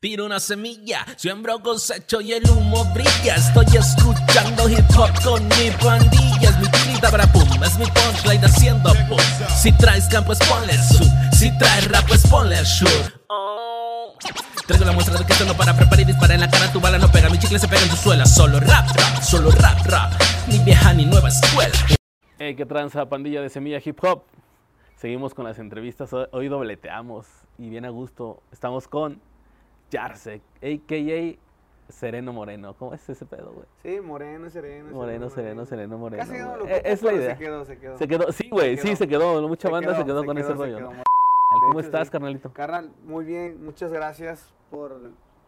Tiro una semilla, siembro cosecho y el humo brilla. Estoy escuchando hip hop con mi pandilla. Es mi para pum, es mi punchline haciendo pum. Si traes campo, pues ponle. Si traes rap, pues ponle. Oh. Traigo la muestra de que no para preparar y dispara en la cara. Tu bala no pega, mi chicle se pega en tu suela. Solo rap, rap, solo rap, rap. Ni vieja ni nueva escuela. Hey, qué tranza, pandilla de Semilla Hip Hop. Seguimos con las entrevistas. Hoy dobleteamos y bien a gusto. Estamos con Jarsek, a.k.a. Sereno Moreno. ¿Cómo es ese pedo, güey? Sí, moreno, sereno. Moreno, sereno, sereno, moreno. Casi no lo ocupo, Es la idea. Se quedó, se quedó. Se quedó, sí, güey, sí, se quedó. Mucha Se banda se quedó se con ese se rollo, ¿Cómo hecho, estás, sí. carnalito? Carnal, muy bien, muchas gracias por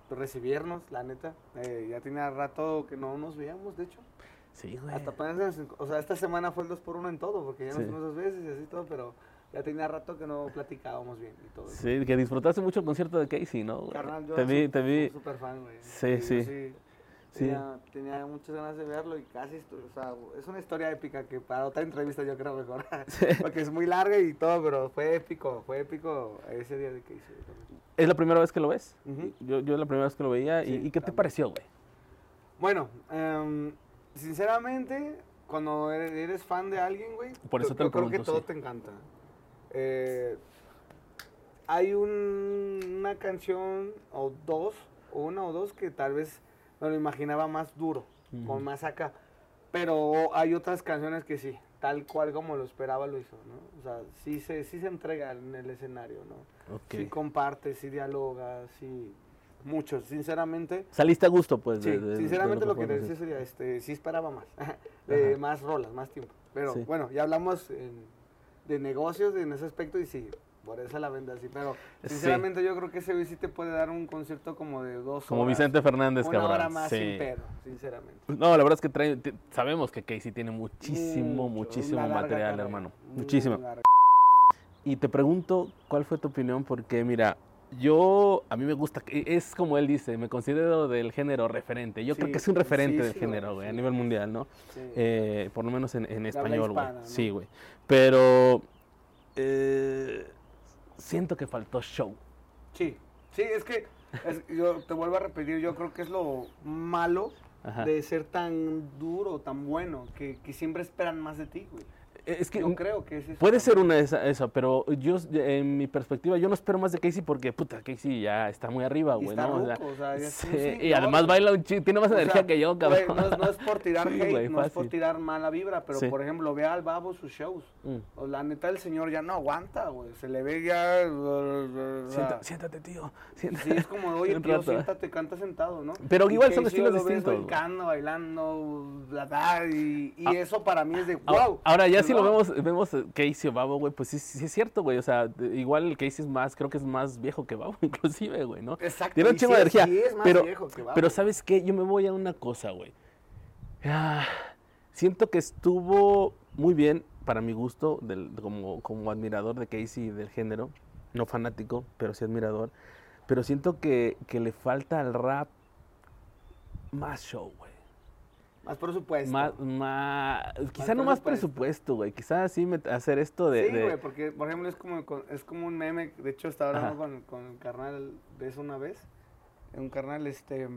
recibirnos, la neta. Eh, ya tenía rato que no nos veíamos, de hecho. Sí, güey. Hasta apenas, o sea, esta semana fue el 2 por 1 en todo, porque ya Sí. nos vimos dos veces y así todo, pero ya tenía rato que no platicábamos bien y todo. Sí, que disfrutaste mucho el concierto de Casey, ¿no? Carnal, yo te vi, te vi. súper fan, güey. Sí, sí. sí. Sí. Tenía, muchas ganas de verlo y casi, o sea, es una historia épica que para otra entrevista yo creo mejor, porque es muy larga y todo, pero fue épico, fue épico ese día de hice. ¿Es la primera vez que lo ves? Ujú. Yo, yo es la primera vez que lo veía. ¿Y, Sí, y qué te pareció, güey? Bueno, em, sinceramente, cuando eres, eres fan de alguien, güey, Por eso yo- te lo yo creo que todo te encanta. Eh, hay un- una canción o dos, o una o dos que tal vez me lo imaginaba más duro, con Ujú. más acá. Pero hay otras canciones que sí, tal cual como lo esperaba lo hizo, ¿no? O sea, sí se, sí se entrega en el escenario, ¿no? Ok. Sí comparte, sí dialoga, sí... Mucho, sinceramente. Saliste a gusto, pues. Sí, de- de- de sinceramente lo que sí. decía sería, este, sí esperaba más, Ajá. más rolas, más tiempo. Pero Sí. bueno, ya hablamos en- de negocios en ese aspecto y sí, por eso la venda así. Pero Sí. sinceramente yo creo que ese güey sí te puede dar un concierto como de dos Como horas. Vicente Fernández, una cabrón. hora más sí. sin pedo, sinceramente. No, la verdad es que trae, sabemos que Casey tiene muchísimo, Mucho, muchísimo material, carrera, hermano. Muchísimo. larga. Y te pregunto, ¿cuál fue tu opinión? Porque mira, yo, a mí me gusta, que- es como él dice, me considero del género referente. Yo creo que es un referente sí, del sí, género, güey, a nivel mundial, ¿no? Sí. Eh, por lo menos en, español, güey. Sí, güey. Pero eh, siento que faltó show. Sí, sí, es que es- yo te vuelvo a repetir, yo creo que es lo malo Ajá. de ser tan duro, tan bueno, que, que siempre esperan más de ti, güey. Es que creo que es eso Puede ser una esa, esa, pero yo, en mi perspectiva, yo no espero más de Casey porque, puta, Casey ya está muy arriba, güey, ¿no? O sea, o sea, sí, y además baila un chingo, tiene más sea, energía que yo, güey, cabrón. no, es, no es por tirar Sí, hate, güey, no es por tirar mala vibra, pero Sí. por ejemplo, ve al babo sus shows. Mm. La neta, el señor ya no aguanta, güey. Se le ve ya. Sienta- siéntate, tío. siéntate. Sí, es como, oye, tío, rato. siéntate, canta sentado, ¿no? Pero igual son estilos distintos, brincando, bailando, bla, bla, y, y Ah. eso para mí es de wow. Ahora, ya si lo vemos, vemos eh, Casey o Babo, güey, pues sí, sí es cierto, güey. O sea, igual Casey es más, creo que es más viejo que Babo, inclusive, güey, ¿no? Exacto. Tiene un chingo de energía. sí es más pero, viejo que Babo. pero ¿sabes qué? Yo me voy a una cosa, güey. Ah, siento que estuvo muy bien, para mi gusto, del- como, como admirador de Casey y del género. No fanático, pero sí admirador. Pero siento que, que le falta al rap más show, güey. Más presupuesto. Más, más, quizá no más presupuesto. güey. Quizá así met- hacer esto de... Sí, de- güey, porque por ejemplo es como, es como un meme, de hecho estaba hablando con, con el carnal de eso una vez, un carnal este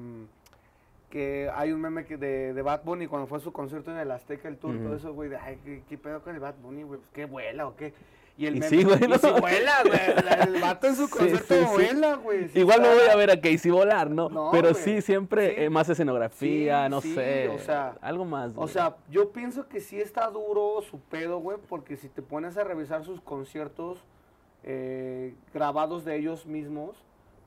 que hay un meme que de, de Bad Bunny cuando fue a su concierto en el Azteca, el tour, todo eso, güey, de, ay, ¿qué, qué pedo con el Bad Bunny, güey? Pues, ¿Qué vuela o qué? Y el Y meme, sí, güey, sí vuela, güey, el vato en su concierto sí, sí. vuela, güey. Igual no voy a ver a Casey volar, ¿no? No, Pero güey. sí, siempre eh, más escenografía, no sé. o sea, algo más. O güey. sea, yo pienso que sí está duro su pedo, güey, porque si te pones a revisar sus conciertos eh, grabados de ellos mismos,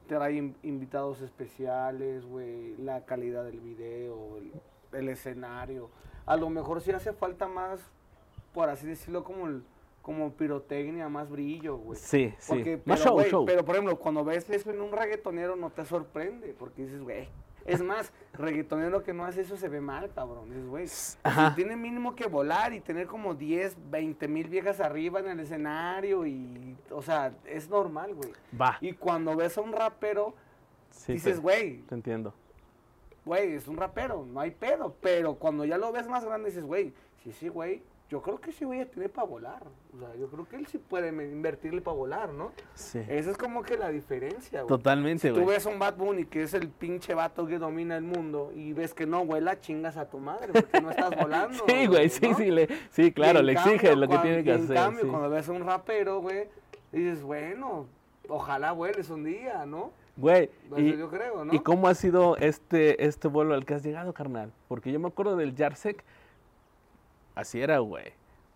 trae in- invitados especiales, güey, la calidad del video, el, el escenario. A lo mejor sí hace falta más, por así decirlo, como el, como pirotecnia, más brillo, güey. sí, sí. Porque, más pero, show, güey, show. Pero, por ejemplo, cuando ves eso en un reggaetonero no te sorprende, porque dices, güey. Es más, reggaetonero que no hace eso se ve mal, cabrón. Dices, güey. Si tiene mínimo que volar y tener como 10, 20 mil viejas arriba en el escenario y, o sea, es normal, güey. Va. Y cuando ves a un rapero, Sí, dices, te- güey, Te entiendo. güey, es un rapero, no hay pedo. Pero cuando ya lo ves más grande, dices, güey, sí, sí, güey, yo creo que ese güey ya tiene para volar. O sea, yo creo que él sí puede invertirle para volar, ¿no? Sí. Esa es como que la diferencia, güey. Totalmente, Si tú güey. ves a un Bad Bunny que es el pinche vato que domina el mundo y ves que no vuela, chingas a tu madre porque no estás volando. Sí, güey, sí, ¿no? sí, le, sí, claro, en le cambio, exige lo que tiene que en hacer. cambio, sí. cuando ves a un rapero, güey, dices, bueno, ojalá vueles un día, ¿no? Güey, Eso y, yo creo, ¿no? ¿y cómo ha sido este, este vuelo al que has llegado, carnal? Porque yo me acuerdo del Jarsec, así era, güey.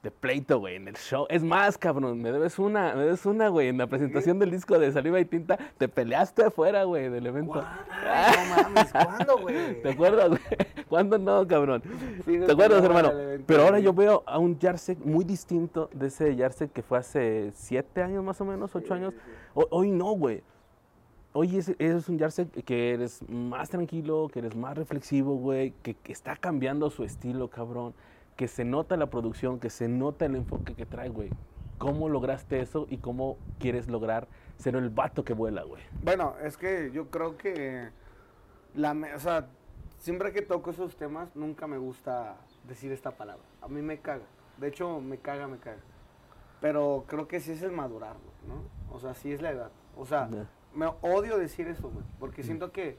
De pleito, güey, en el show. Es más, cabrón, me debes una, me debes una, güey. En la presentación del disco de Saliva y Tinta, te peleaste afuera, güey, del evento. ¿Cuándo? No mames, ¿cuándo, güey? ¿Te acuerdas, güey? ¿Cuándo no, cabrón? Sí, ¿Te acuerdas, no, hermano? Pero ahora yo veo a un Jarsec muy distinto de ese Jarsec que fue hace siete años más o menos, ocho años. Ho- Hoy no, güey. Hoy es, es un Jarsec que eres más tranquilo, que eres más reflexivo, güey, que, que está cambiando su estilo, cabrón, que se nota la producción, que se nota el enfoque que trae, güey. ¿Cómo lograste eso y cómo quieres lograr ser el vato que vuela, güey? Bueno, es que yo creo que la, o sea, siempre que toco esos temas nunca me gusta decir esta palabra. A mí me caga. De hecho, me caga, me caga. Pero creo que sí es el madurar, güey, ¿no? O sea, sí es la edad. O sea, me odio decir eso, güey, porque siento que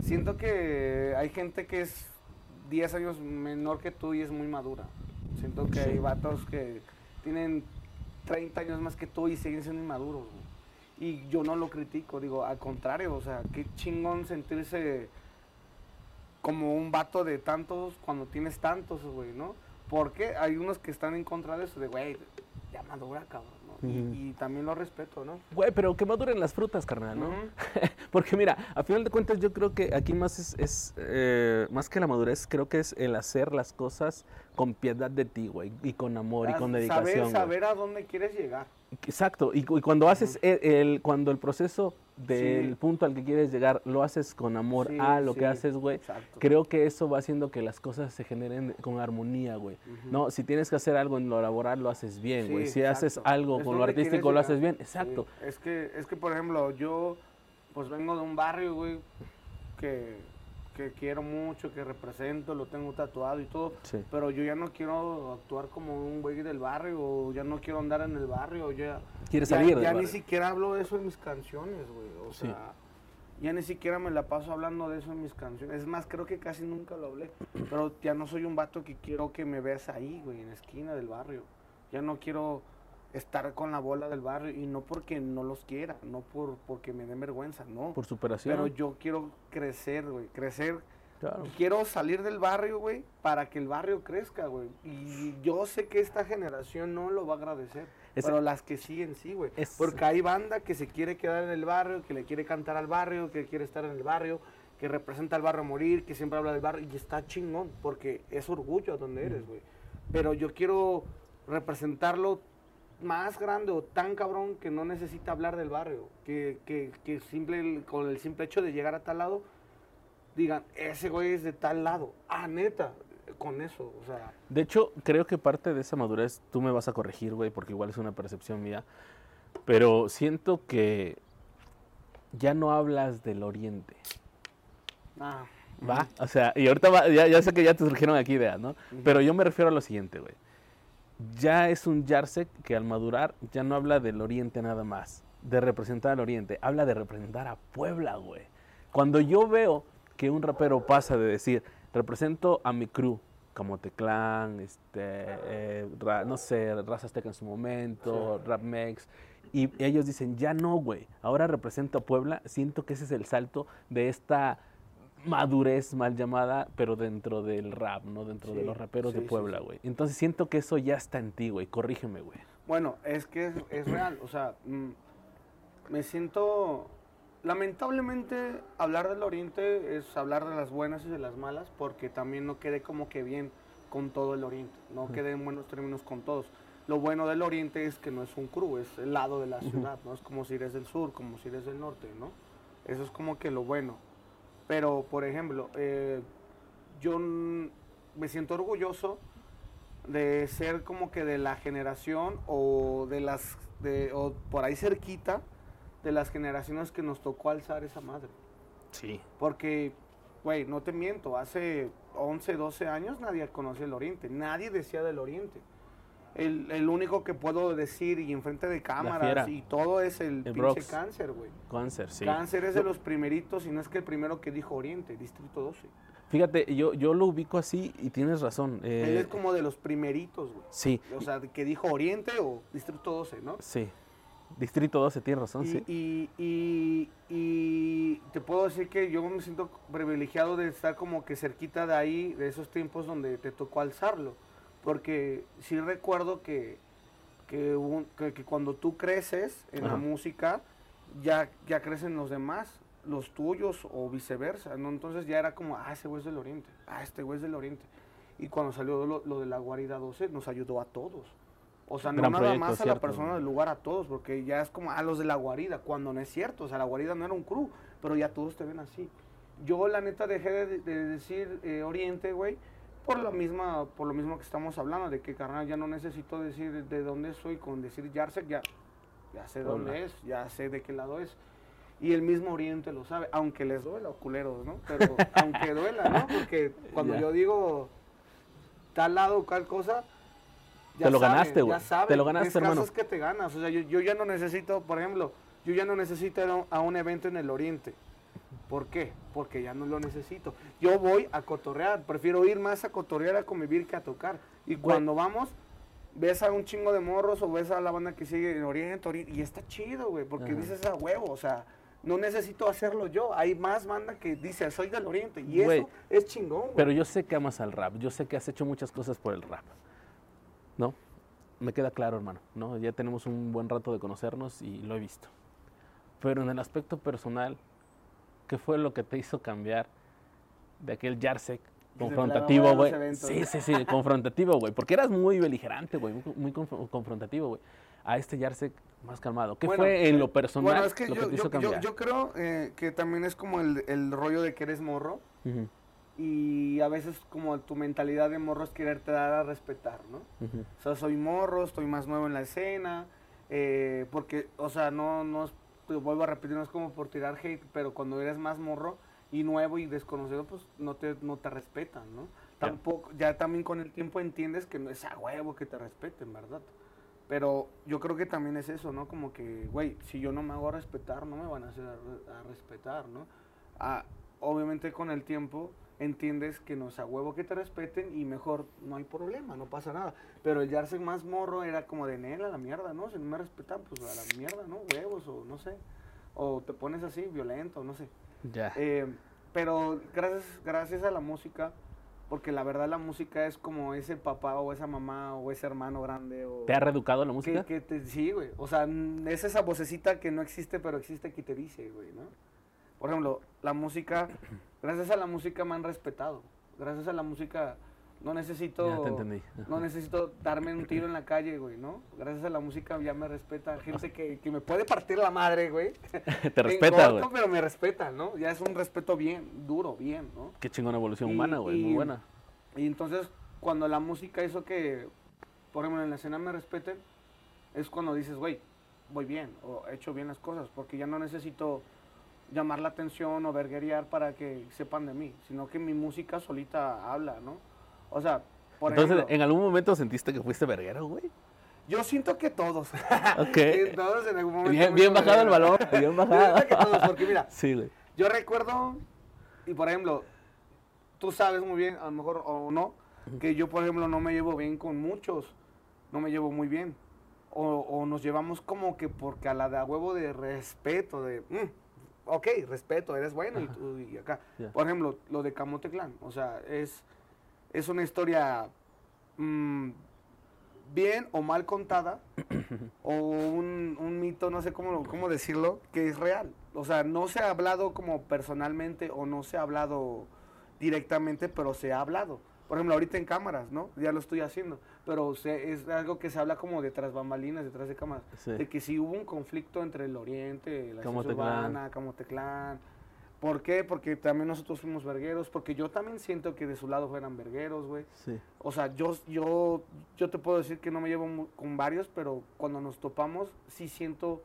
siento que hay gente que es 10 años menor que tú y es muy madura. Siento que Sí. hay vatos que tienen 30 años más que tú y siguen siendo inmaduros, güey. Y yo no lo critico, digo, al contrario, o sea, qué chingón sentirse como un vato de tantos cuando tienes tantos, güey, ¿no? Porque hay unos que están en contra de eso, de, güey, ya madura, cabrón, Y- y, también lo respeto, ¿no? Güey, pero que maduren las frutas, carnal, ¿no? Porque mira, a final de cuentas yo creo que aquí más es, es, eh, más que la madurez, creo que es el hacer las cosas con piedad de ti, güey, y con amor y con Saber- dedicación. güey. Saber a dónde quieres llegar. Exacto, y, cu- y cuando haces el, el- cuando el proceso del Sí. punto al que quieres llegar lo haces con amor Sí, a lo sí, que haces, güey, creo que eso va haciendo que las cosas se generen con armonía, güey. No, si tienes que hacer algo en lo laboral, lo haces bien, güey. si haces algo Es con lo artístico, lo haces bien. Exacto. Es que, es que, por ejemplo, yo pues vengo de un barrio, güey, que, que quiero mucho, que represento, lo tengo tatuado y todo. Sí. Pero yo ya no quiero actuar como un güey del barrio, o ya no quiero andar en el barrio, ya... Quieres ya- salir del Ya ni siquiera hablo de eso en mis canciones, güey. O Sí. sea, ya ni siquiera me la paso hablando de eso en mis canciones. Es más, creo que casi nunca lo hablé. Pero ya no soy un vato que quiero que me veas ahí, güey, en la esquina del barrio. Ya no quiero estar con la bola del barrio y no porque no los quiera, no por porque me den vergüenza, no. Por superación. Pero yo quiero crecer, güey, crecer Claro. Quiero salir del barrio, güey, para que el barrio crezca, güey. Y yo sé que esta generación no lo va a agradecer. Es- pero las que siguen, sí, güey. Es- Porque hay banda que se quiere quedar en el barrio, que le quiere cantar al barrio, que quiere estar en el barrio, que representa al barrio a morir, que siempre habla del barrio. Y está chingón, porque es orgullo donde eres, güey. Pero yo quiero representarlo más grande o tan cabrón que no necesita hablar del barrio. Que, que, que simple, con el simple hecho de llegar a tal lado, digan, ese güey es de tal lado. Ah, neta, con eso, o sea. De hecho, creo que parte de esa madurez, tú me vas a corregir, güey, porque igual es una percepción mía, pero siento que ya no hablas del oriente, Ah, ¿va? O sea, y ahorita va- ya, ya sé que ya te surgieron aquí ideas, ¿no? Pero yo me refiero a lo siguiente, güey. Ya es un Yarsek que al madurar ya no habla del oriente nada más, de representar al oriente, habla de representar a Puebla, güey. Cuando yo veo que un rapero pasa de decir, represento a mi crew, como Teclán, este, eh, ra- no sé, Raza Azteca en su momento, Rap Mex, y ellos dicen, ya no, güey, ahora represento a Puebla, siento que ese es el salto de esta madurez mal llamada, pero dentro del rap, ¿no? Dentro de los raperos sí, de Puebla, sí. güey. Entonces siento que eso ya está en ti, güey. Corrígeme, güey. Bueno, es que es, es real, o sea, mm, me siento, lamentablemente, hablar del Oriente es hablar de las buenas y de las malas, porque también no quedé como que bien con todo el Oriente, no quedé en buenos términos con todos. Lo bueno del Oriente es que no es un crew, es el lado de la ciudad, ¿no? Es como si eres del sur, como si eres del norte, ¿no? Eso es como que lo bueno. Pero, por ejemplo, eh, yo me siento orgulloso de ser como que de la generación o de las de o por ahí cerquita de las generaciones que nos tocó alzar esa madre. Sí. Porque, güey, no te miento, hace 11, 12 años nadie conocía el Oriente, nadie decía del Oriente. El, el único que puedo decir y enfrente de cámaras y todo es el, El pinche Brox. cáncer, güey. Cáncer, sí. Cáncer es de los primeritos y no es que el primero que dijo Oriente, Distrito 12. Fíjate, yo, yo lo ubico así y tienes razón. Él eh, es como de los primeritos, güey. Sí, O sea, que dijo Oriente o Distrito 12, ¿no? sí. Distrito 12, tienes razón, Y, sí. y, y, y te puedo decir que yo me siento privilegiado de estar como que cerquita de ahí, de esos tiempos donde te tocó alzarlo. Porque sí recuerdo que, que, un- que- que cuando tú creces en la música, ya, ya crecen los demás, los tuyos o viceversa, ¿no? Entonces ya era como, ah, ese güey es del Oriente, ah, este güey es del Oriente. Y cuando salió lo, lo de la guarida 12, nos ayudó a todos. O sea, no Gran nada proyecto, más a la persona del lugar, a todos, porque ya es como a los de la guarida, cuando no es cierto. O sea, la guarida no era un crew, pero ya todos te ven así. Yo, la neta, dejé de, de decir eh, Oriente, güey, por lo, misma, por lo mismo que estamos hablando, de que, carnal, ya no necesito decir de dónde soy, con decir Yarsek, ya, ya sé dónde Hola. es, ya sé de qué lado es. Y el mismo Oriente lo sabe, aunque les duela, culeros, ¿no? Pero aunque duela, ¿no? Porque cuando Ya. yo digo tal lado, tal cosa, Te lo ganaste, güey. Ya Te lo ganaste, es hermano. casos que te ganas. O sea, yo, yo ya no necesito, por ejemplo, yo ya no necesito ir a un evento en el Oriente. ¿Por qué? Porque ya no lo necesito. Yo voy a cotorrear, prefiero ir más a cotorrear a convivir que a tocar. Y cuando vamos, ves a un chingo de morros o ves a la banda que sigue en Oriente, Oriente y está chido, güey, porque Ajá. dices a huevo, o sea, no necesito hacerlo yo. Hay más banda que dice, soy del Oriente, y Güey, eso es chingón, güey. Pero yo sé que amas al rap, yo sé que has hecho muchas cosas por el rap. ¿No? Me queda claro, hermano, ¿no? Ya tenemos un buen rato de conocernos y lo he visto. Pero en el aspecto personal, ¿qué fue lo que te hizo cambiar de aquel Jarsek Que se confrontativo, güey? Sí, sí, sí, confrontativo, güey. Porque eras muy beligerante, güey, muy, conf- confrontativo, güey. A este Jarsek más calmado. ¿Qué Bueno, fue en lo eh, personal Bueno, es que, lo que yo, te hizo yo- yo- cambiar? yo creo eh, que también es como el, el rollo de que eres morro Ujú, y a veces como tu mentalidad de morro es quererte dar a respetar, ¿no? ujú. O sea, soy morro, estoy más nuevo en la escena, eh, porque, o sea, no, no, es- te vuelvo a repetir, no es como por tirar hate, pero cuando eres más morro y nuevo y desconocido, pues no te, no te respetan, ¿no? Tampoco, ya también con el tiempo entiendes que no es a huevo que te respeten, ¿verdad? Pero yo creo que también es eso, ¿no? Como que, güey, si yo no me hago respetar, no me van a hacer a, a respetar, ¿no? Ah, obviamente con el tiempo entiendes que no es a huevo que te respeten y mejor no hay problema, no pasa nada. Pero el Yarse más morro era como de nela, la mierda, ¿no? Si no me respetan, pues a la mierda, ¿no? Huevos o no sé. O te pones así, violento, no sé. Ya. Eh, pero gracias, gracias a la música, porque la verdad la música es como ese papá o esa mamá o ese hermano grande o... ¿Te ha reeducado la que, música? que te, sí, güey. O sea, n- es esa vocecita que no existe, pero existe que te dice, güey, ¿no? Por ejemplo, la música, gracias a la música me han respetado. Gracias a la música no necesito... Ya te entendí. No necesito darme un tiro en la calle, güey, ¿no? Gracias a la música ya me respeta gente que, que me puede partir la madre, güey. Te respeta, güey. pero me respeta, ¿no? Ya es un respeto bien, duro, bien, ¿no? Qué chingona evolución Y- humana, güey. Muy buena. Y entonces, cuando la música hizo que, por ejemplo, en la escena me respeten, es cuando dices, güey, voy bien, o he hecho bien las cosas, porque ya no necesito llamar la atención o verguerear para que sepan de mí, sino que mi música solita habla, ¿no? O sea, por Entonces, ejemplo, ¿en algún momento sentiste que fuiste verguero, güey? yo siento que todos. Ok. que todos en algún momento. Bien, bien bajado el balón, bien Yo bajado. siento que todos, porque mira, Sí, güey. Yo recuerdo, y por ejemplo, tú sabes muy bien, a lo mejor o no, que yo, por ejemplo, no me llevo bien con muchos, no me llevo muy bien. O, o nos llevamos como que porque a la de a huevo de respeto, de, mm, ok, respeto, eres bueno y, tú, y acá. Por ejemplo, lo de Camote Clan, o sea, es, es una historia mm, bien o mal contada, o un, un mito, no sé cómo, cómo decirlo, que es real. O sea, no se ha hablado como personalmente o no se ha hablado directamente, pero se ha hablado. Por ejemplo, ahorita en cámaras, ¿no? Ya lo estoy haciendo, pero se- es algo que se habla como detrás bambalinas, detrás de cámaras. Sí. De que si hubo un conflicto entre el Oriente, la Clan. Urbana, Camoteclán. ¿Por qué? Porque también nosotros fuimos vergueros, porque yo también siento que de su lado fueran vergueros, güey. Sí. O sea, yo, yo, yo te puedo decir que no me llevo con varios, pero cuando nos topamos sí siento,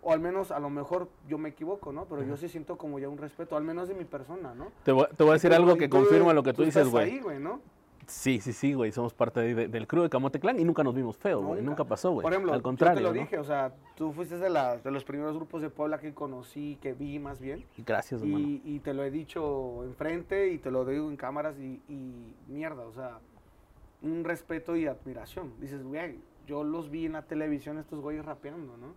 o al menos a lo mejor yo me equivoco, ¿no? Pero yo sí siento como ya un respeto, al menos de mi persona, ¿no? Te voy, te voy a decir Tú- algo que tú- confirma lo que tú, dices, güey. ahí, güey, ¿no? Sí, sí, sí, güey. Somos parte de- de- del crew de Camote Clan y nunca nos vimos feo, güey. Nunca pasó, güey. Por ejemplo, Al contrario. yo te lo ¿no? dije, o sea, tú fuiste de, la- de los primeros grupos de Puebla que conocí, que vi más bien. Gracias, hermano. Y, y te lo he dicho enfrente y te lo digo en cámaras y, y mierda, o sea, un respeto y admiración. Dices, güey, yo los vi en la televisión estos güeyes rapeando, ¿no?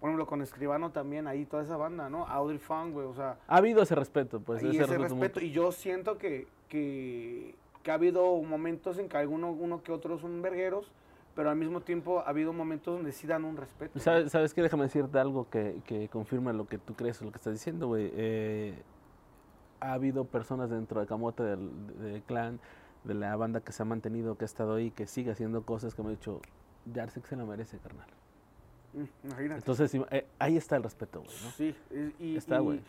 Por ejemplo, con Escribano también, ahí toda esa banda, ¿no? Audrey Funk, güey, o sea, Ha habido ese respeto, pues. y ese, ese respeto. Y yo siento que, que, que ha habido momentos en que alguno uno que otros son vergueros, pero al mismo tiempo ha habido momentos donde sí dan un respeto. ¿Sabes, ¿Sabes qué? Déjame decirte algo que, que confirma lo que tú crees o lo que estás diciendo, güey. Eh, ha habido personas dentro de Camote, del, del clan, de la banda que se ha mantenido, que ha estado ahí, que sigue haciendo cosas que me han dicho, Jarsek se la merece, carnal. Mm, Imagínate. Entonces, eh, ahí está el respeto, güey, ¿no? Sí, y, Está, y- güey.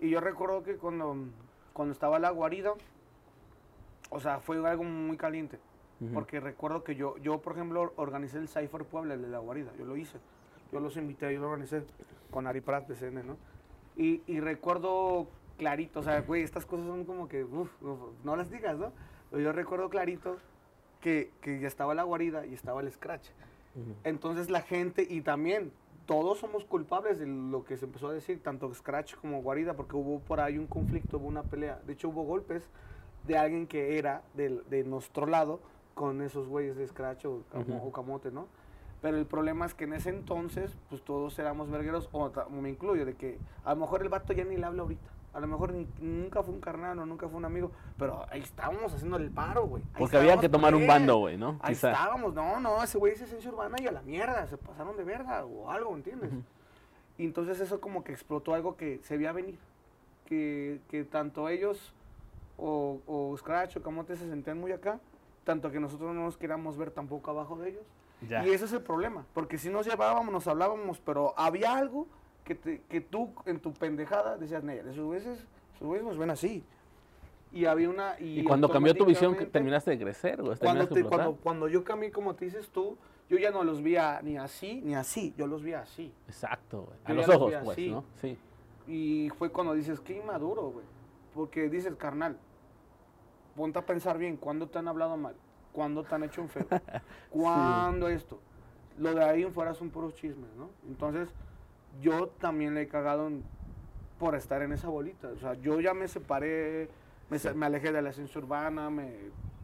y yo recuerdo que cuando, cuando estaba la guarida, o sea, fue algo muy caliente. Ujú. Porque recuerdo que yo, yo, por ejemplo, organicé el Cypher Puebla, el de la guarida. Yo lo hice. Yo los invité, yo lo organicé con Ari Prat de CN, ¿no? Y, y recuerdo clarito, o sea, güey, estas cosas son como que, uf, uf, no las digas, ¿no? Yo recuerdo clarito que, que ya estaba la guarida y estaba el Scratch. Ujú. Entonces la gente, y también todos somos culpables de lo que se empezó a decir, tanto Scratch como Guarida, porque hubo por ahí un conflicto, hubo una pelea. De hecho, hubo golpes de alguien que era del- de, nuestro lado con esos güeyes de Scratch o, o Camote, ¿no? Pero el problema es que en ese entonces, pues todos éramos vergueros, o me incluyo, de que a lo mejor el vato ya ni le habla ahorita. A lo mejor ni- nunca fue un carnal o nunca fue un amigo, pero ahí estábamos haciendo el paro, güey. Porque había que tomar un bando, güey, ¿no? Ahí Quizá. estábamos, no, no, ese güey es esencia urbana y a la mierda, se pasaron de verga o algo, ¿entiendes? Y entonces eso como que explotó algo que se veía venir, que, que tanto ellos o, o Scratch o Camote se sentían muy acá, tanto que nosotros no nos queríamos ver tampoco abajo de ellos. Ya. Y ese es el problema, porque si nos llevábamos, nos hablábamos, pero había algo que, te- que tú en tu pendejada decías, "Nel, esos güeyes, esos güeyes nos ven así. Y había una... Y, Y cuando cambió tu visión, que terminaste de crecer, güey. cuando, te- cuando, cuando yo cambié, como te dices tú, yo ya no los veía ni así ni así, yo los vi así. Exacto, güey. A los ojos, vi pues, así. ¿no? Sí. Y fue cuando dices, qué inmaduro, güey. Porque dices, carnal, ponte a pensar bien, ¿cuándo te han hablado mal? ¿Cuándo te han hecho un feo? ¿Cuándo esto? Lo de ahí en fuera son puros chismes, ¿no? Entonces, yo también le he cagado en- por estar en esa bolita. O sea, yo ya me separé, me, alejé de la esencia urbana, me,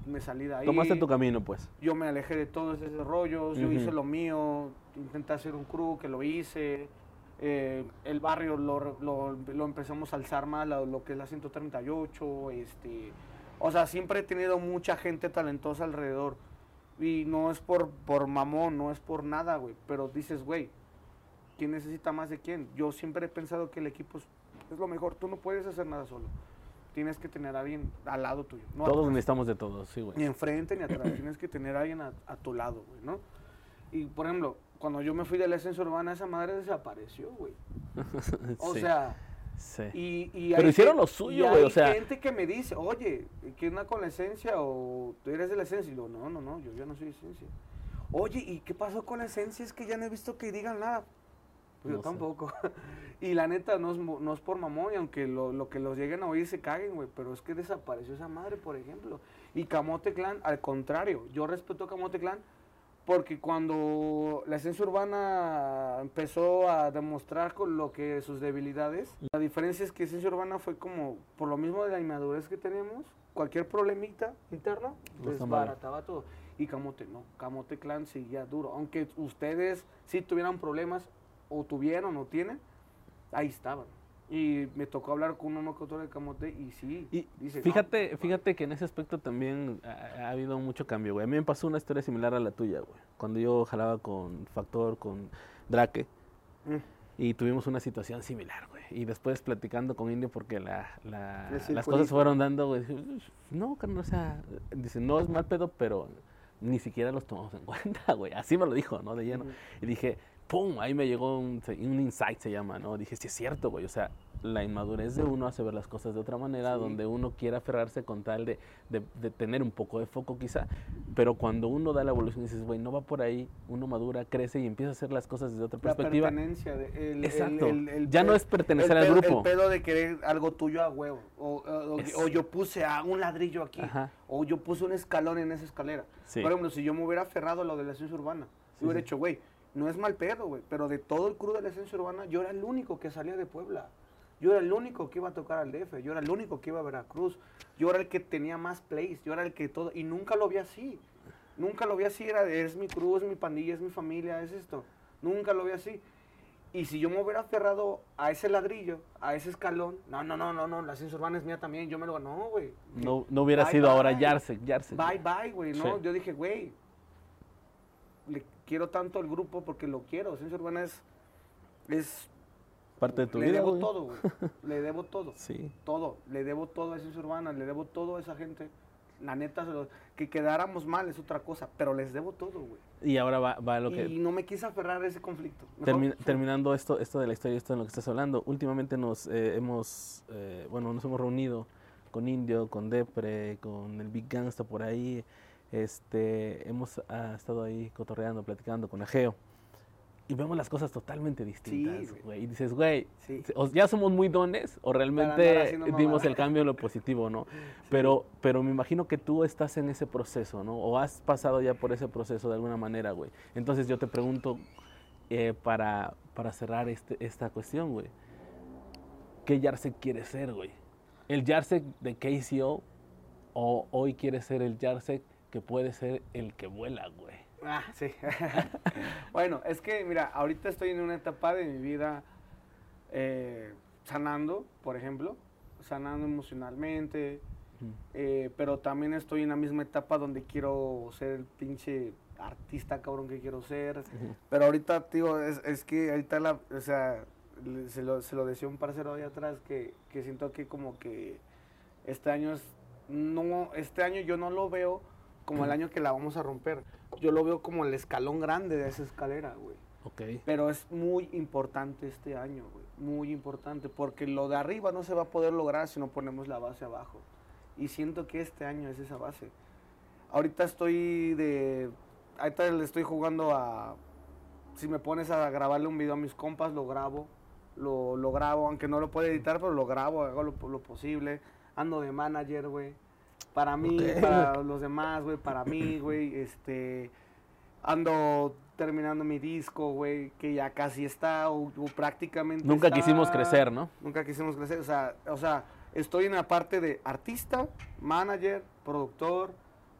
me salí de ahí. Tomaste tu camino, pues. yo me alejé de todos esos rollos, yo hice lo mío, intenté hacer un crew que lo hice, eh, el barrio lo, lo- lo empezamos a alzar más, lo, lo que es la 138, este, o sea, siempre he tenido mucha gente talentosa alrededor y no es por, por mamón, no es por nada, güey, pero dices, güey, ¿quién necesita más de quién? Yo siempre he pensado que el equipo es, es lo mejor, tú no puedes hacer nada solo, tienes que tener a alguien al lado tuyo. no Todos atrás necesitamos de todos, sí, ni güey. enfrente ni atrás. Tienes que tener a alguien a, a tu lado, güey, ¿no? Y, por ejemplo, cuando yo me fui de la esencia urbana, esa madre desapareció, güey. O Sí, sea, sí. y, y Pero hay hicieron gen- lo suyo, güey, o hay sea- gente que me dice, oye, ¿qué onda con la esencia? O tú eres de la esencia. Y digo, no, no, no, yo ya no soy esencia. Oye, ¿y qué pasó con la esencia? Es que ya no he visto que digan nada. Pues No yo tampoco. y la neta, no es, no es por mamón, y aunque lo, lo que los lleguen a oír se caguen, güey. Pero es que desapareció esa madre, por ejemplo. Y Camote Clan, al contrario, yo respeto a Camote Clan porque cuando la esencia urbana empezó a demostrar con lo que sus debilidades, la diferencia es que esencia urbana fue como, por lo mismo de la inmadurez que tenemos, cualquier problemita interno desbarataba todo. Y Camote no, Camote Clan seguía duro. Aunque ustedes sí tuvieran problemas, o tuvieron o tienen, ahí estaban. Y me tocó hablar con uno que otro de Camote y sí, Y dice, no, fíjate, fíjate que en ese aspecto también ha, ha habido mucho cambio, güey. A mí me pasó una historia similar a la tuya, güey. Cuando yo jalaba con Factor, con Drake, mm, y tuvimos una situación similar, güey. Y después platicando con Indio porque la, la- las cosas se fueron dando, güey. No, carnal, o sea, dice, no es mal pedo, pero ni siquiera los tomamos en cuenta, güey. Así me lo dijo, ¿no? De lleno. Y dije, ¡pum! Ahí me llegó un, un insight, se llama, ¿no? Dije, sí es cierto, güey. O sea, la inmadurez de uno hace ver las cosas de otra manera, Sí. donde uno quiere aferrarse con tal de, de- de tener un poco de foco quizá, pero cuando uno da la evolución y dices, güey, no va por ahí, uno madura, crece y empieza a hacer las cosas desde otra La perspectiva. pertenencia. de- el- Exacto. el- el Ya no es pertenecer al pedo- grupo. El pedo de querer algo tuyo a huevo. O, o- o- yo puse a un ladrillo aquí. Ajá. O yo puse un escalón en esa escalera. Sí. Por ejemplo, si yo me hubiera aferrado a lo de la esencia urbana, Sí, hubiera hecho, güey, no es mal pedo, güey, pero de todo el crew de la esencia urbana, yo era el único que salía de Puebla. Yo era el único que iba a tocar al DF, yo era el único que iba a Veracruz, yo era el que tenía más plays, yo era el que todo, y nunca lo vi así. Nunca lo vi así, era, es mi crew, es mi pandilla, es mi familia, es esto. Nunca lo vi así. Y si yo me hubiera aferrado a ese ladrillo, a ese escalón, no, no, no, no, no, la esencia urbana es mía también, yo me lo no, güey. No, no hubiera Bye, sido ahora bye. Yarsek, Yarsek. Bye, bye, güey, ¿no? Sí. Yo dije, güey, quiero tanto al grupo porque lo quiero. Esencia Urbana es, es Parte de tu le vida, debo todo, güey. Le debo todo. Sí. Todo. Le debo todo a Esencia Urbana, le debo todo a esa gente. La neta, se lo- que quedáramos mal es otra cosa, pero les debo todo, güey. Y ahora va, va lo que... Y no me quise aferrar a ese conflicto. Termi- terminando esto, esto de la historia, esto de lo que estás hablando, últimamente nos eh, hemos, eh, bueno, nos hemos reunido con Indio, con Depre, con el Big Gangsta por ahí, este, hemos ah, estado ahí cotorreando, platicando con Ageo, y vemos las cosas totalmente distintas, güey. y dices, güey, Sí. o ya somos muy dones o realmente dimos el cambio en lo positivo, ¿no? Pero, pero me imagino que tú estás en ese proceso, ¿no? O has pasado ya por ese proceso de alguna manera, güey. Entonces yo te pregunto, eh, para, para cerrar este, esta cuestión, güey, ¿qué Yarsek quiere ser, güey? ¿El Yarsek de KCO o hoy quiere ser el Yarsek que puede ser el que vuela, güey? Ah, sí. bueno, es que, mira, ahorita estoy en una etapa de mi vida eh, sanando, por ejemplo, sanando emocionalmente, eh, pero también estoy en la misma etapa donde quiero ser el pinche artista cabrón que quiero ser. Pero ahorita, tío, es, es que ahorita, la, o sea, se lo, se lo decía un parcero ahí atrás que, que siento que como que este año es, no, este año yo no lo veo como el año que la vamos a romper. Yo lo veo como el escalón grande de esa escalera, güey. Ok. Pero es muy importante este año, güey. Muy importante. Porque lo de arriba no se va a poder lograr si no ponemos la base abajo. Y siento que este año es esa base. Ahorita estoy de. Ahorita le estoy jugando a. Si me pones a grabarle un video a mis compas, lo grabo. Lo, lo grabo, aunque no lo puedo editar, pero lo grabo, hago lo, lo posible. Ando de manager, güey. Para mí, para los demás, güey. Para mí, güey. Este. Ando terminando mi disco, güey, que ya casi está, o, o prácticamente Nunca está. quisimos crecer, ¿no? Nunca quisimos crecer, o sea, o sea, estoy en la parte de artista, manager, productor.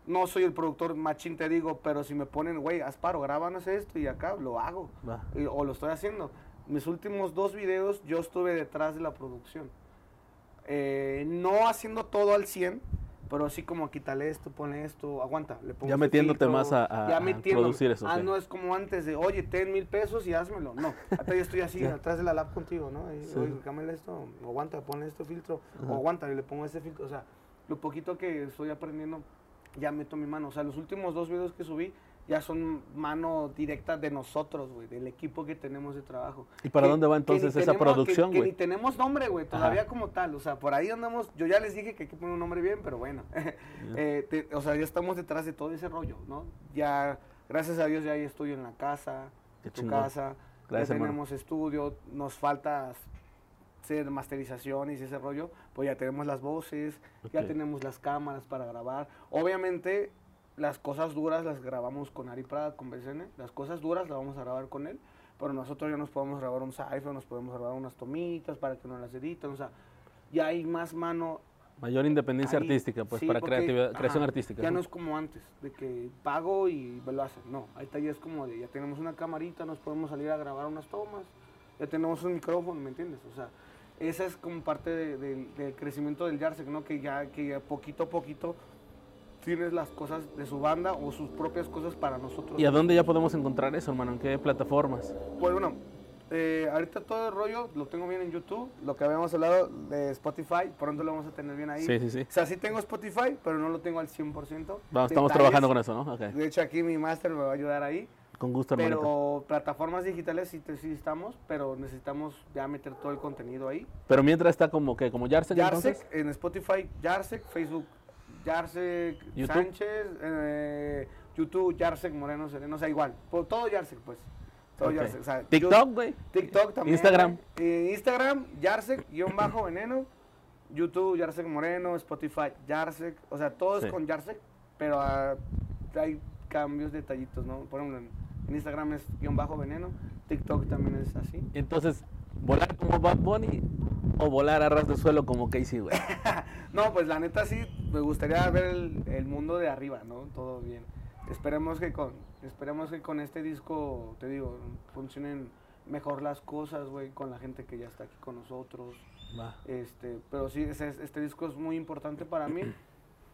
No soy el productor machín, te digo, pero si me ponen, güey, Asparo, grábanos esto y acá, lo hago. Y- o lo estoy haciendo. Mis últimos dos videos yo estuve detrás de la producción. Eh, no haciendo todo al 100, pero así como quítale esto, pone esto, aguanta. Le pongo Ya metiéndote filtro, más a- a- ya a producir eso, Ah, no es como antes de, oye, ten mil pesos y házmelo. No, ahorita yo estoy así, atrás de la lab contigo, ¿no? Y, Sí. Oye, cámbiale esto, aguanta, ponle este filtro, Ajá. o aguanta, y le pongo este filtro. O sea, lo poquito que estoy aprendiendo, ya meto mi mano. O sea, los últimos dos videos que subí ya son mano directa de nosotros, güey, del equipo que tenemos de trabajo. ¿Y para Que- dónde va que entonces esa tenemos- que- producción, Que, güey? ni tenemos nombre, güey, todavía Ajá. como tal. O sea, por ahí andamos, yo ya les dije que hay que poner un nombre bien, pero bueno. Eh, te- o sea, ya estamos detrás de todo ese rollo, ¿no? Ya, gracias a Dios, ya hay estudio en la casa, Qué en tu chingón. casa. Gracias, ya hermano. tenemos estudio, nos falta hacer masterizaciones y ese rollo, pues ya tenemos las voces, ya Ok. tenemos las cámaras para grabar. Obviamente, las cosas duras las grabamos con Ari Prada, con BCN, las cosas duras las vamos a grabar con él, pero nosotros ya nos podemos grabar un cipher, nos podemos grabar unas tomitas para que nos las editen, o sea, ya hay más mano Mayor independencia ahí. artística, pues, Sí, para porque, creatividad, ajá, creación artística. Ya ¿no? no es como antes, de que pago y me lo hacen. No, ahorita ya es como de, ya tenemos una camarita, nos podemos salir a grabar unas tomas, ya tenemos un micrófono, ¿me entiendes? O sea, esa es como parte de- de- del crecimiento del Yarsec, ¿no? Que ya, que ya poquito a poquito tienes las cosas de su banda o sus propias cosas para nosotros. ¿Y a dónde ya podemos encontrar eso, hermano? ¿En qué plataformas? Pues bueno, eh, ahorita todo el rollo lo tengo bien en YouTube, lo que habíamos hablado de Spotify, pronto lo vamos a tener bien ahí. Sí, sí, sí. O sea, sí tengo Spotify, pero no lo tengo al 100%. Vamos, estamos trabajando con eso, ¿no? Ok. De hecho, aquí mi máster me va a ayudar ahí. Con gusto, hermanito. Pero plataformas digitales sí, sí estamos, pero necesitamos ya meter todo el contenido ahí. Pero mientras está como que, como Jarsek, Yarsek entonces. en Spotify, Yarsek, Facebook, Yarsek YouTube. Sánchez, eh, YouTube, Yarsek Moreno Sereno, o sea, igual, por todo Yarsek, pues. Todo Ok. Yarsek, o sea, yo- TikTok, güey. TikTok también. Instagram. eh, Instagram, Yarsek, guion bajo veneno. YouTube, Yarsek Moreno. Spotify, Yarsek. O sea, todo Sí. es con Yarsek, pero ah, hay cambios, detallitos, ¿no? Por ejemplo, en Instagram es guion bajo veneno. TikTok también es así. Entonces, ¿volar como Bad Bunny o volar a ras de suelo como Casey, güey? No, pues la neta sí, me gustaría ver el, el mundo de arriba, ¿no? Todo bien. Esperemos que con, esperemos que con este disco, te digo, funcionen mejor las cosas, güey, con la gente que ya está aquí con nosotros. Va. Este, pero sí, ese- este disco es muy importante para mí,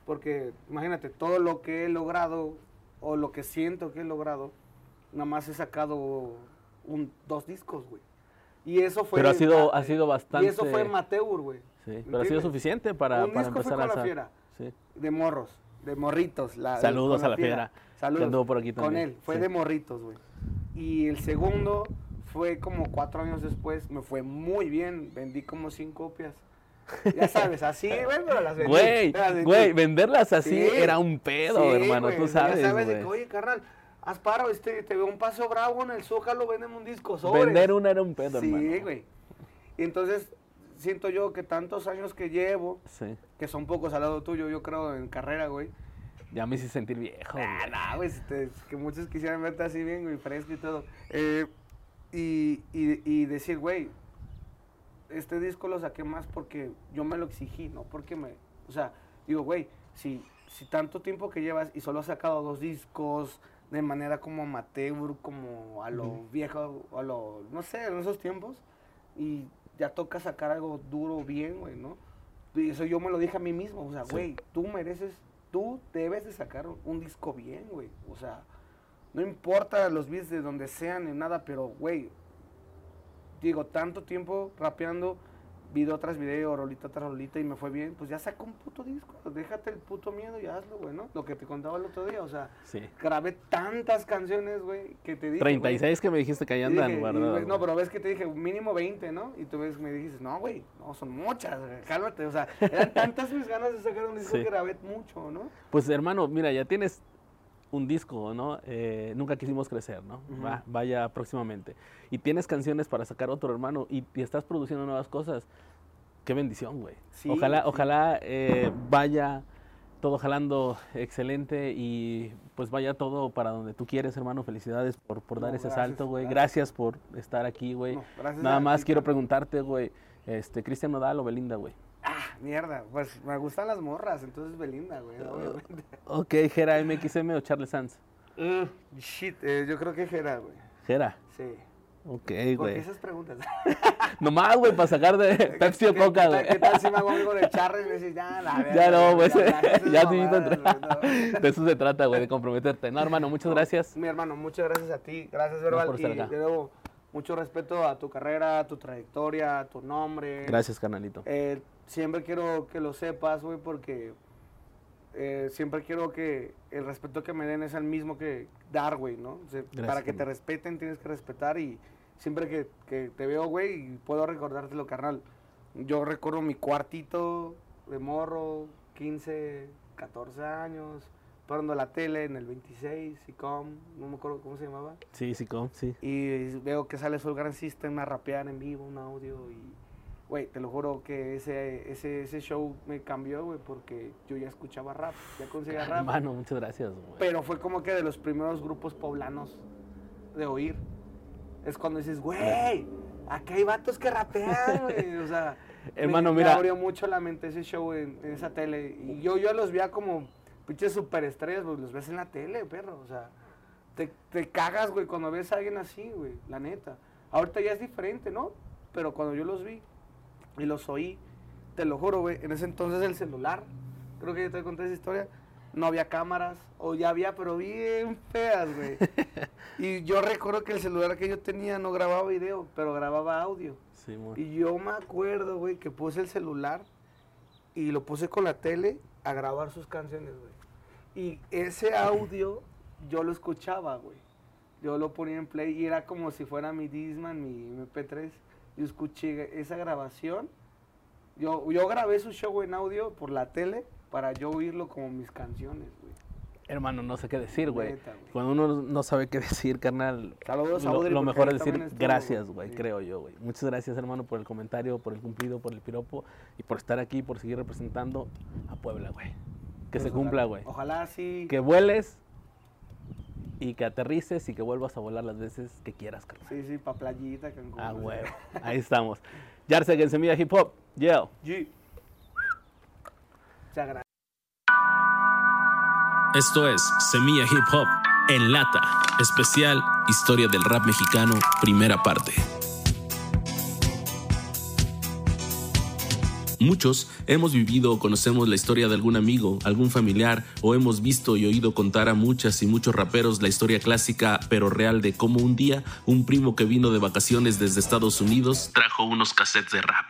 porque imagínate, todo lo que he logrado, o lo que siento que he logrado, nada más he sacado un, dos discos, güey. Y eso fue... Pero ha sido, ha sido Y bastante. eso fue amateur, güey. Sí, ¿me pero ha sido suficiente para, Un para disco fue empezar con a. la fiera. Sí. De morros, de morritos. la- Saludos con a la fiera, que Saludos. anduvo por aquí Con también, él, fue sí. de morritos, güey. Y el segundo fue como cuatro años después, me fue muy bien, vendí como 100 copias. Ya sabes, así, güey, pero las vendí. Güey, las vendí. güey, venderlas así Sí. era un pedo, hermano, güey, tú sabes, Ya sabes de que, oye, carnal, haz paro, este, te veo un paso bravo en el Zócalo, véndeme un disco, sobres. Vender una era un pedo, Sí, hermano. güey. Y entonces, siento yo que tantos años que llevo, Sí. que son pocos al lado tuyo, yo creo, en carrera, güey. Ya me hice sentir viejo, Ah, no, güey, este, que muchos quisieran verte así bien, güey, fresco y todo. Eh, y, y, y decir, güey, este disco lo saqué más porque yo me lo exigí, no porque me... O sea, digo, güey, si, si tanto tiempo que llevas y solo has sacado dos discos de manera como amateur, como a lo Ujú. viejo, a lo... No sé, en esos tiempos, y ya toca sacar algo duro bien, güey, ¿no? Y eso yo me lo dije a mí mismo, o sea, Sí. güey, tú mereces, tú debes de sacar un disco bien, güey. O sea, no importa los beats de donde sean ni nada, pero, güey, digo, tanto tiempo rapeando, video tras video, rolita tras rolita y me fue bien, pues ya saca un puto disco, déjate el puto miedo y hazlo, güey, ¿no? Lo que te contaba el otro día, o sea, Sí. grabé tantas canciones, güey, que te dije, güey, 36 que me dijiste que ahí andan dije, y, guardadas. güey, no, pero ves que te dije mínimo 20, ¿no? Y tú ves, me dijiste, no, güey, no, son muchas, güey, cálmate. O sea, eran tantas mis ganas de sacar un disco Sí. que grabé mucho, ¿no? Pues hermano, mira, ya tienes un disco, ¿no? Eh, nunca quisimos crecer, ¿no? Va- vaya próximamente. Y tienes canciones para sacar otro hermano y, y estás produciendo nuevas cosas. Qué bendición, güey. Sí, ojalá, sí. ojalá eh, vaya todo jalando excelente y pues vaya todo para donde tú quieres, hermano. Felicidades por, por dar ese gracias, salto, güey. gracias. Gracias por estar aquí, güey. No, Nada más quiero preguntarte, güey, este, Cristian Nodal o Belinda, güey. Mierda, pues me gustan las morras, entonces Belinda, güey, obviamente. Ok, Jera MXM o Charles Sanz. Uh, shit, eh, yo creo que Jera, güey. Jera. Sí. Ok, ¿Por qué güey. esas preguntas? Nomás, güey, para sacar de Pepsi o ¿Qué- Coca, güey. ¿Qué tal si me hago algo de Charles y me dices, ya, la Ya no, güey, ya no güey, no. De eso se trata, güey, de comprometerte. No, hermano, muchas gracias. Mi hermano, muchas gracias a ti, gracias Verbal. por estar y acá. de nuevo, mucho respeto a tu carrera, a tu trayectoria, a tu nombre. Gracias, carnalito. Eh, siempre quiero que lo sepas, güey, porque eh, siempre quiero que el respeto que me den es el mismo que dar, güey, ¿no? O sea, Gracias, para que te respeten tienes que respetar y siempre que, que te veo, güey, y puedo recordártelo, carnal. Yo recuerdo mi cuartito de morro, 15, 14 años, parando la tele en el 26, SICOM, no me acuerdo cómo se llamaba. Sí, sí, com, sí. Y veo que sale Soul Grand System a rapear en vivo, un audio y... Güey, te lo juro que ese, ese, ese show me cambió, güey, porque yo ya escuchaba rap, ya conseguía rap. Hermano, muchas gracias, güey. Pero fue como que de los primeros grupos poblanos de oír. Es cuando dices, güey, aquí hay vatos que rapean, güey. O sea, Hermano, me, mira. abrió mucho la mente ese show en, en esa tele. Y yo, yo los veía como pinches superestrellas, pues los ves en la tele, perro. O sea, te, te cagas, güey, cuando ves a alguien así, güey, la neta. Ahorita ya es diferente, ¿no? Pero cuando yo los vi y los oí, te lo juro, güey, en ese entonces el celular, creo que yo te conté esa historia, no había cámaras, o ya había, pero bien feas, güey. y yo recuerdo que el celular que yo tenía no grababa video, pero grababa audio. Sí. Y yo me acuerdo, güey, que puse el celular y lo puse con la tele a grabar sus canciones, güey. Y ese audio yo lo escuchaba, güey. yo lo ponía en play y era como si fuera mi Disman, mi MP3. Yo escuché esa grabación. Yo, yo grabé su show en audio por la tele para yo oírlo como mis canciones, güey. Hermano, no sé qué decir, güey. Cuando uno no sabe qué decir, carnal, Saludos lo, lo mejor es decir estuvo, gracias, güey. Sí. creo yo, güey. Muchas gracias, hermano, por el comentario, por el cumplido, por el piropo y por estar aquí, por seguir representando a Puebla, güey. Que se Pues, cumpla, ojalá- güey. Ojalá sí. Que vueles y que aterrices y que vuelvas a volar las veces que quieras, carnal. Sí, sí, pa' playita, Cancún. Ah, o sea. güey. Ahí estamos. Yarsek en Semilla Hip Hop. Yo. G. Esto es Semilla Hip Hop en lata, especial Historia del Rap Mexicano, primera parte. Muchos hemos vivido o conocemos la historia de algún amigo, algún familiar, o hemos visto y oído contar a muchas y muchos raperos la historia clásica pero real de cómo un día un primo que vino de vacaciones desde Estados Unidos trajo unos cassettes de rap.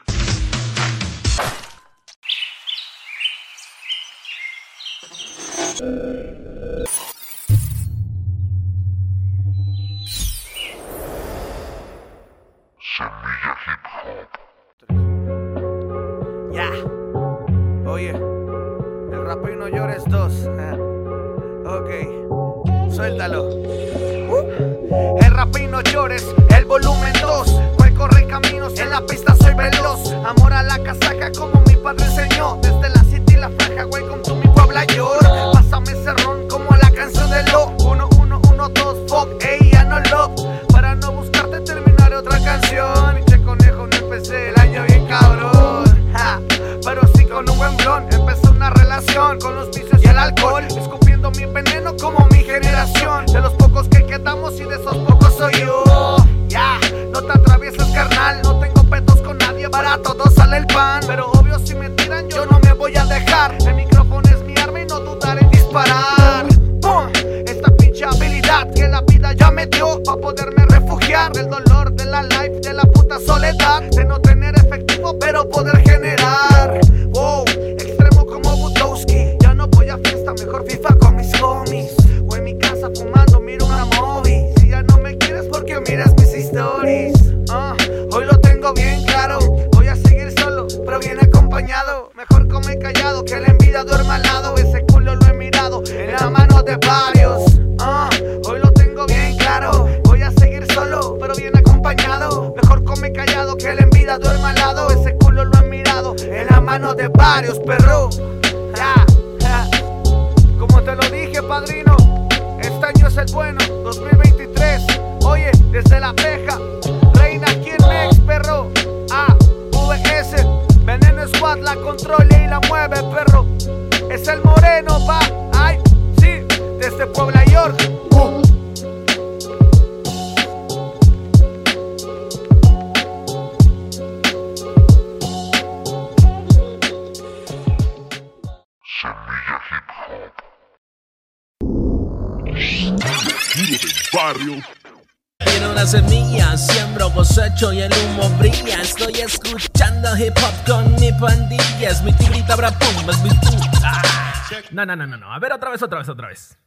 No, no, no. A ver, otra vez, otra vez, otra vez.